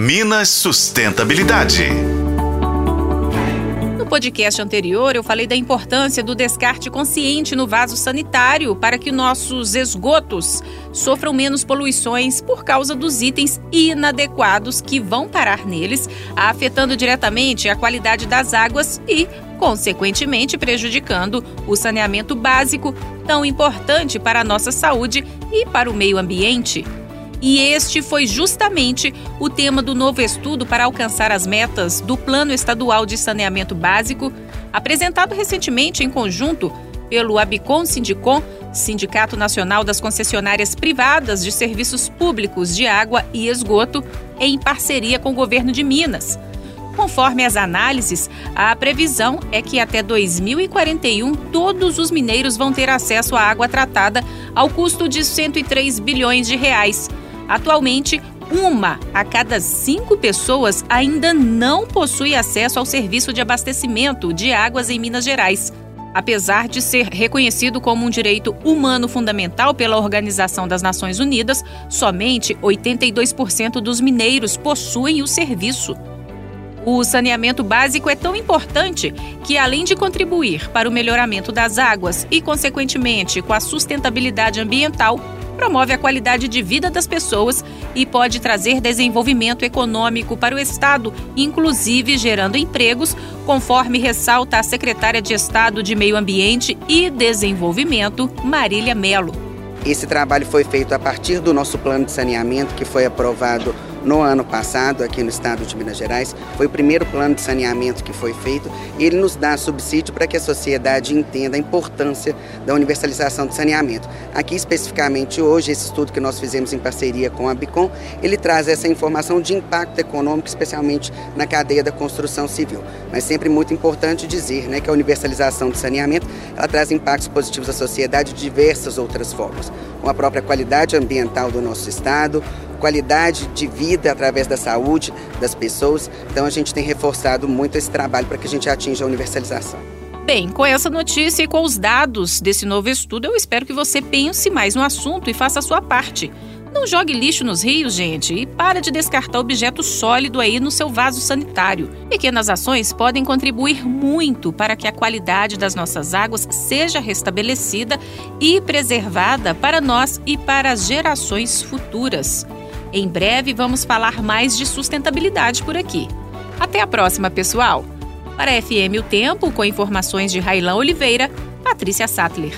Minas Sustentabilidade. No podcast anterior, eu falei da importância do descarte consciente no vaso sanitário para que nossos esgotos sofram menos poluições por causa dos itens inadequados que vão parar neles, afetando diretamente a qualidade das águas e, consequentemente, prejudicando o saneamento básico, tão importante para a nossa saúde e para o meio ambiente. E este foi justamente o tema do novo estudo para alcançar as metas do Plano Estadual de Saneamento Básico, apresentado recentemente em conjunto pelo Abicom Sindicom, Sindicato Nacional das Concessionárias Privadas de Serviços Públicos de Água e Esgoto, em parceria com o governo de Minas. Conforme as análises, a previsão é que até 2041 todos os mineiros vão ter acesso à água tratada ao custo de 103 bilhões de reais Atualmente, uma a cada cinco pessoas ainda não possui acesso ao serviço de abastecimento de águas em Minas Gerais. Apesar de ser reconhecido como um direito humano fundamental pela Organização das Nações Unidas, somente 82% dos mineiros possuem o serviço. O saneamento básico é tão importante que, além de contribuir para o melhoramento das águas e, consequentemente, com a sustentabilidade ambiental, promove a qualidade de vida das pessoas e pode trazer desenvolvimento econômico para o Estado, inclusive gerando empregos, conforme ressalta a secretária de Estado de Meio Ambiente e Desenvolvimento, Marília Melo. Esse trabalho foi feito a partir do nosso plano de saneamento que foi aprovado no ano passado aqui no estado de Minas Gerais. Foi o primeiro plano de saneamento que foi feito ele nos dá subsídio para que a sociedade entenda a importância da universalização do saneamento. Aqui especificamente hoje, esse estudo que nós fizemos em parceria com a Bicom, ele traz essa informação de impacto econômico, especialmente na cadeia da construção civil. Mas sempre muito importante dizer né, que a universalização do saneamento ela traz impactos positivos à sociedade de diversas outras formas, com a própria qualidade ambiental do nosso estado, qualidade de vida através da saúde das pessoas. Então a gente tem reforçado muito esse trabalho para que a gente atinja a universalização. Bem, com essa notícia e com os dados desse novo estudo, eu espero que você pense mais no assunto e faça a sua parte. Não jogue lixo nos rios, gente, e para de descartar objeto sólido aí no seu vaso sanitário. Pequenas ações podem contribuir muito para que a qualidade das nossas águas seja restabelecida e preservada para nós e para as gerações futuras. Em breve vamos falar mais de sustentabilidade por aqui. Até a próxima, pessoal! Para a FM O Tempo, com informações de Railão Oliveira, Patrícia Sattler.